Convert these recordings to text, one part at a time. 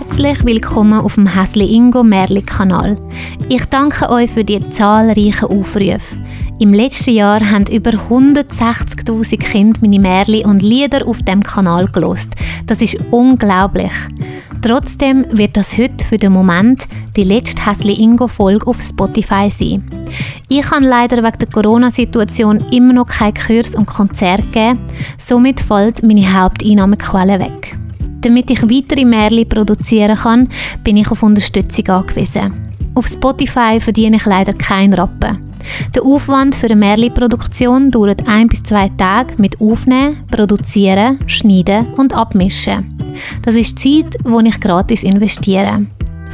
Herzlich willkommen auf dem Häsli Ingo Merli Kanal. Ich danke euch für die zahlreichen Aufrufe. Im letzten Jahr haben über 160.000 Kinder meine Märchen und Lieder auf dem Kanal gelost. Das ist unglaublich. Trotzdem wird das heute für den Moment die letzte Häsli Ingo Folge auf Spotify sein. Ich kann leider wegen der Corona-Situation immer noch keinen Kurs und Konzert geben, somit fällt meine Haupteinnahmequelle weg. Damit ich weitere Märchen produzieren kann, bin ich auf Unterstützung angewiesen. Auf Spotify verdiene ich leider keinen Rappen. Der Aufwand für eine Märli-Produktion dauert ein bis zwei Tage mit Aufnehmen, Produzieren, Schneiden und Abmischen. Das ist Zeit, die ich gratis investiere.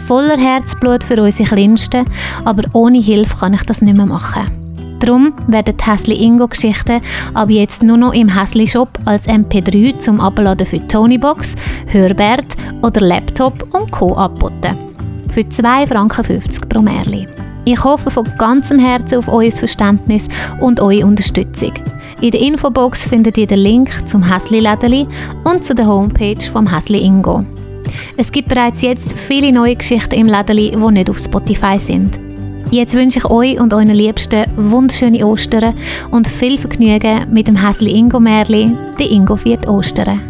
Voller Herzblut für unsere Kleinsten, aber ohne Hilfe kann ich das nicht mehr machen. Darum werden die Häsli Ingo Geschichten ab jetzt nur noch im Häsli Shop als MP3 zum Abladen für Tonybox, Hörbert oder Laptop und Co. angeboten. Für 2,50 Franken pro Märli. Ich hoffe von ganzem Herzen auf euer Verständnis und eure Unterstützung. In der Infobox findet ihr den Link zum Häsli Lädeli und zu der Homepage vom Häsli Ingo. Es gibt bereits jetzt viele neue Geschichten im Lädeli, die nicht auf Spotify sind. Jetzt wünsche ich euch und euren Liebsten wunderschöne Ostern und viel Vergnügen mit dem Häsli Ingo Märli, der Ingo viert Ostern.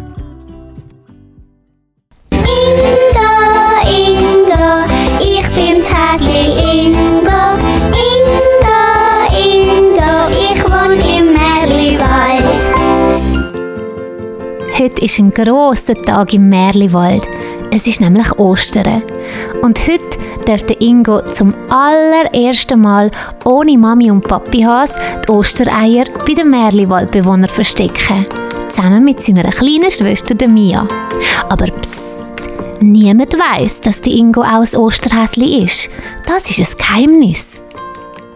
Heute ist ein grosser Tag im Märliwald. Es ist nämlich Ostern. Und heute darf der Ingo zum allerersten Mal ohne Mami und Papi Has die Ostereier bei den Märliwaldbewohnern verstecken. Zusammen mit seiner kleinen Schwester der Mia. Aber psst, niemand weiß, dass der Ingo auch ein Osterhäsli ist. Das ist ein Geheimnis.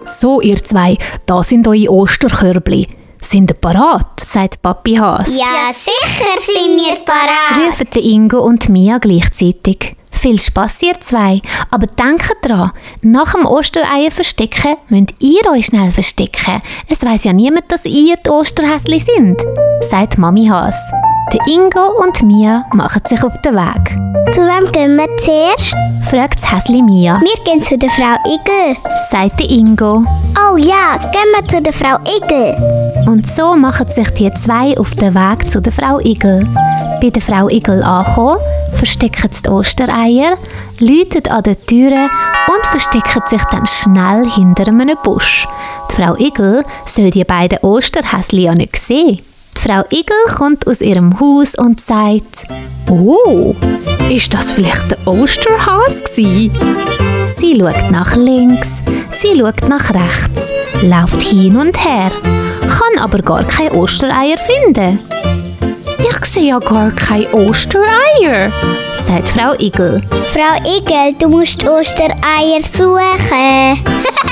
So, ihr zwei, da sind eure Osterkörbli. Sind ihr parat? sagt Papi Haas. Ja, sicher sind wir parat. Rufen Ingo und Mia gleichzeitig. Viel Spass, ihr zwei. Aber denkt dran, nach dem Ostereier verstecken müsst ihr euch schnell verstecken. Es weiß ja niemand, dass ihr die Osterhäsli sind, sagt Mami Haas. Der Ingo und Mia machen sich auf den Weg. Zu wem gehen wir zuerst? fragt Häsli Mia. Wir gehen zu der Frau Igel, sagt der Ingo. Oh ja, gehen wir zu der Frau Igel. Und so machen sich die zwei auf den Weg zu der Frau Igel. Bei der Frau Igel ankommen, verstecken sie die Ostereier, läuten an den Türen und verstecken sich dann schnell hinter einem Busch. Die Frau Igel soll die beiden Osterhäsli ja nicht sehen. Frau Igel kommt aus ihrem Haus und sagt, Oh, ist das vielleicht der Osterhas gsi? Sie schaut nach links, sie schaut nach rechts, läuft hin und her, kann aber gar keine Ostereier finden. Ich sehe ja gar keine Ostereier, sagt Frau Igel. Frau Igel, du musst Ostereier suchen,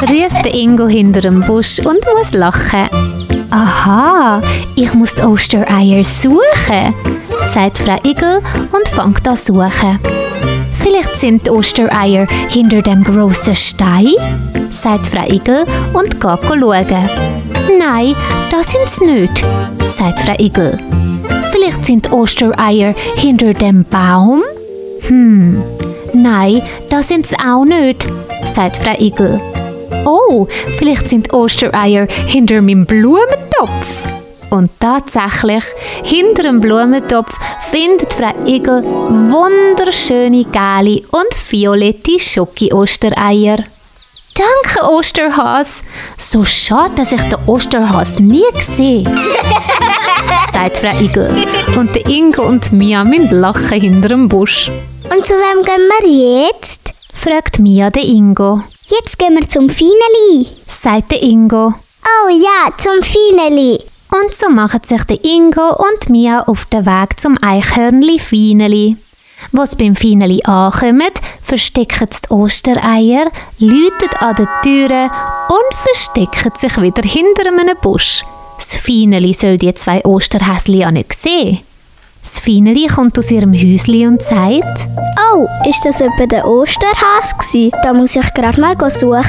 ruft Ingo hinter dem Busch und muss lachen. Aha, ich muss die Ostereier suchen, sagt Frau Igel und fängt an suchen. Vielleicht sind die Ostereier hinter dem grossen Stein, sagt Frau Igel und geht schauen. Nein, das sind sie nicht, sagt Frau Igel. Vielleicht sind die Ostereier hinter dem Baum? Hm, nein, das sind sie auch nicht, sagt Frau Igel. Oh, vielleicht sind Ostereier hinter meinem Blumentopf. Und tatsächlich, hinter dem Blumentopf findet Frau Igel wunderschöne gelbe und violette Schoki-Ostereier. Danke, Osterhas. So schade, dass ich den Osterhas nie sehe, sagt Frau Igel. Und der Ingo und Mia müssen lachen hinter dem Busch. Und zu wem gehen wir jetzt? fragt Mia den Ingo. Jetzt gehen wir zum Fineli, sagt der Ingo. Oh ja, zum Fineli. Und so machen sich der Ingo und Mia auf den Weg zum Eichhörnli Fineli. Wo sie beim Fineli ankommen, verstecken sie die Ostereier, läuten an den Türen und verstecken sich wieder hinter einem Busch. Das Fineli soll die zwei Osterhäsli ja nicht sehen. Das Fineli kommt aus ihrem Häusli und sagt: Oh, ist das etwa der Osterhas gsi? Da muss ich gerade mal suchen.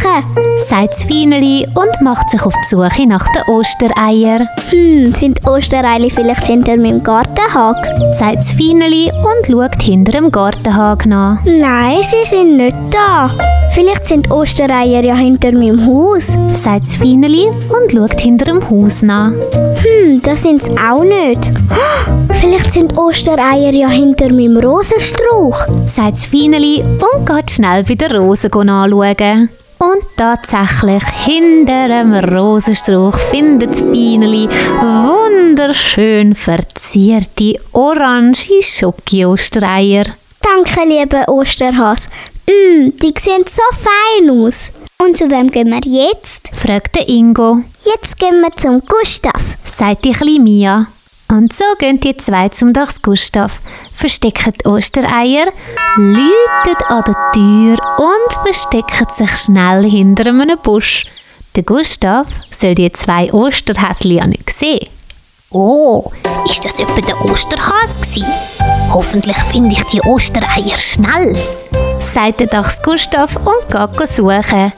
Sagt das Feineli und macht sich auf die Suche nach den Ostereiern. Hm, sind Ostereier vielleicht hinter meinem Gartenhag? Sagt das Feineli und schaut hinter dem Gartenhag nach. Nein, sie sind nicht da. Vielleicht sind Ostereier ja hinter meinem Haus. Sagt das Feineli und schaut hinter dem Haus nach. Hm, das sind sie auch nicht. Vielleicht sind Ostereier ja hinter meinem Rosenstrauch. Sagt das Feineli und geht schnell bei der Rose anschauen. Und tatsächlich, hinter dem Rosenstrauch findet das Bieneli wunderschön verzierte orange Schoki-Ostereier. Danke, lieber Osterhas. Mm, die sehen so fein aus. Und zu wem gehen wir jetzt? fragt der Ingo. Jetzt gehen wir zum Gustav, sagt die kleine Mia. Und so gehen die zwei zum Dachs Gustav, verstecken die Ostereier, läuten an der Tür und verstecken sich schnell hinter einem Busch. Der Gustav soll die zwei Osterhäschen ja nicht sehen. Oh, ist das etwa der Osterhas gsi? Hoffentlich finde ich die Ostereier schnell, sagt der Dachs Gustav und geht suchen.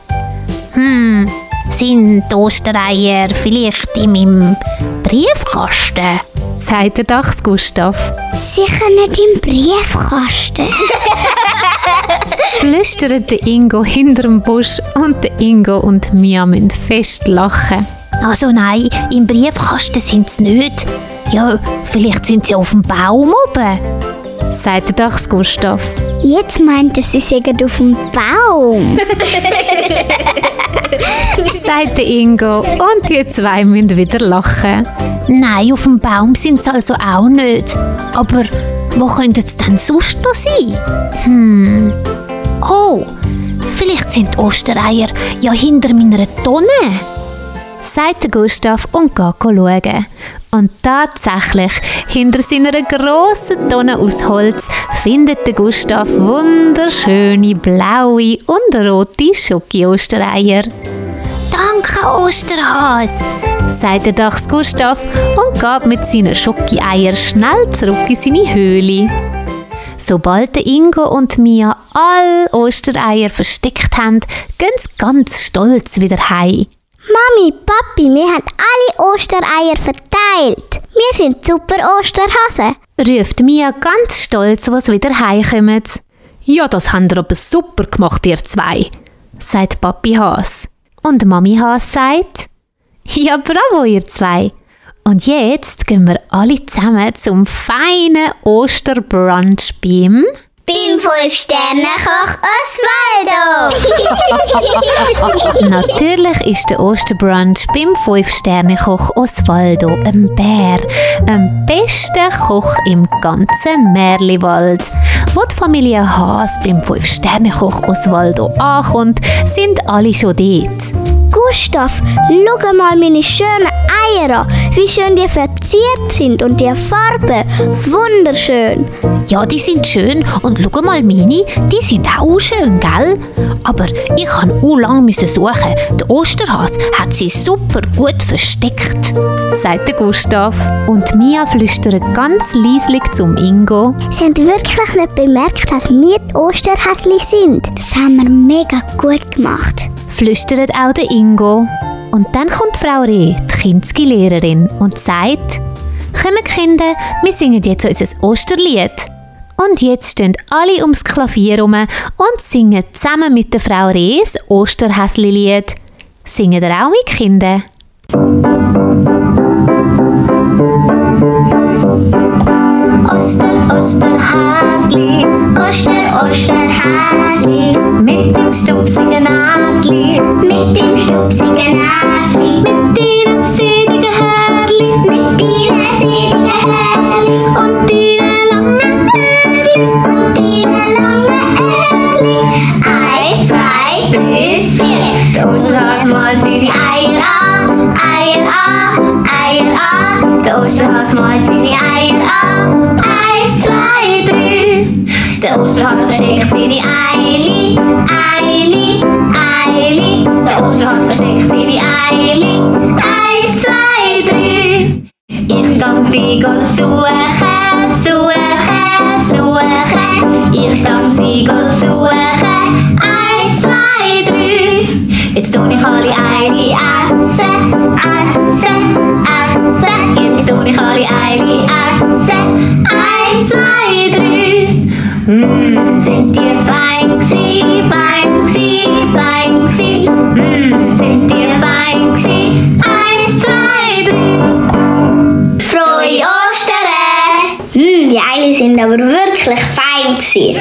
Hm, sind die Ostereier vielleicht in meinem Briefkasten? Sagt der Dachs Gustav. Sicher nicht im Briefkasten. Flüstert der Ingo hinter dem Busch und der Ingo und Mia müssen fest lachen. Also nein, im Briefkasten sind sie nicht. Ja, vielleicht sind sie auf dem Baum oben, sagt der Dachs Gustav. Jetzt meint er, sie sägen auf dem Baum. sagt der Ingo und die zwei müssen wieder lachen. Nein, auf dem Baum sind sie also auch nicht. Aber wo könnte es denn sonst noch sein? Hm. Oh, vielleicht sind die Ostereier ja hinter meiner Tonne. Sagt der Gustav und geht schauen. Und tatsächlich, hinter seiner grossen Tonne aus Holz findet der Gustav wunderschöne blaue und rote Schoki-Ostereier. Danke, Osterhas, sagt der Dachs Gustav und geht mit seinen Schoki-Eiern schnell zurück in seine Höhle. Sobald der Ingo und Mia alle Ostereier versteckt haben, gehen sie ganz stolz wieder heim. Mami, Papi, wir haben alle Ostereier verteilt. Wir sind super Osterhasen, ruft Mia ganz stolz, was wieder heimkommen. Ja, das habt ihr aber super gemacht, ihr zwei, sagt Papi Has. Und Mami Has sagt, ja, bravo, ihr zwei. Und jetzt gehen wir alle zusammen zum feinen Osterbrunch beim beim Fünf-Sterne-Koch Osvaldo. Natürlich ist der Osterbrunch beim Fünf-Sterne-Koch Osvaldo ein Bär, ein bester Koch im ganzen Merliwald. Wo die Familie Haas beim Fünf-Sterne-Koch Osvaldo ankommt, sind alle schon dort. Gustav, schau mal meine schönen Eier an, wie schön die verziert sind und die Farbe, wunderschön. Ja, die sind schön und schau mal meine, die sind auch schön, gell? Aber ich kann auch lange suchen. Der Osterhas hat sie super gut versteckt, sagt der Gustav. Und Mia flüstert ganz leislich zum Ingo. Sie haben wirklich nicht bemerkt, dass wir die Osterhäsli sind. Das haben wir mega gut gemacht flüstert auch der Ingo. Und dann kommt Frau Reh, die Kinski-Lehrerin, und sagt, Kommen Kinder, wir singen jetzt unser Osterlied. Und jetzt stehen alle ums Klavier herum und singen zusammen mit der Frau Reh das Osterhäsli-Lied. Singen ihr auch mit Kindern? Oster, Osterhäsli, Oster, Osterhäsli, mit dem stupsigen Näsli, mit dem stupsigen Näsli, mit deinen sedigen Härli, mit deinen sedigen Härli und deinen langen Ärli, und deinen langen Ärli. Eins, zwei, drei, vier, der Osterhas mal seine Eier Eier Eier der Osterhas mal seine Eier deilig. Eins, zwei, drei. Ich kann sie go suchen, suchen, suchen. Ich kann sie go suchen. Eins, zwei, drei. Jetzt tu ich alle Eili essen, essen, essen. Jetzt tu ich alle Eili essen. Eins, zwei, drei. Mm, sind die fein gsi, fein gsi, fein gsi. Mm, sind die fein aber wirklich fein gewesen.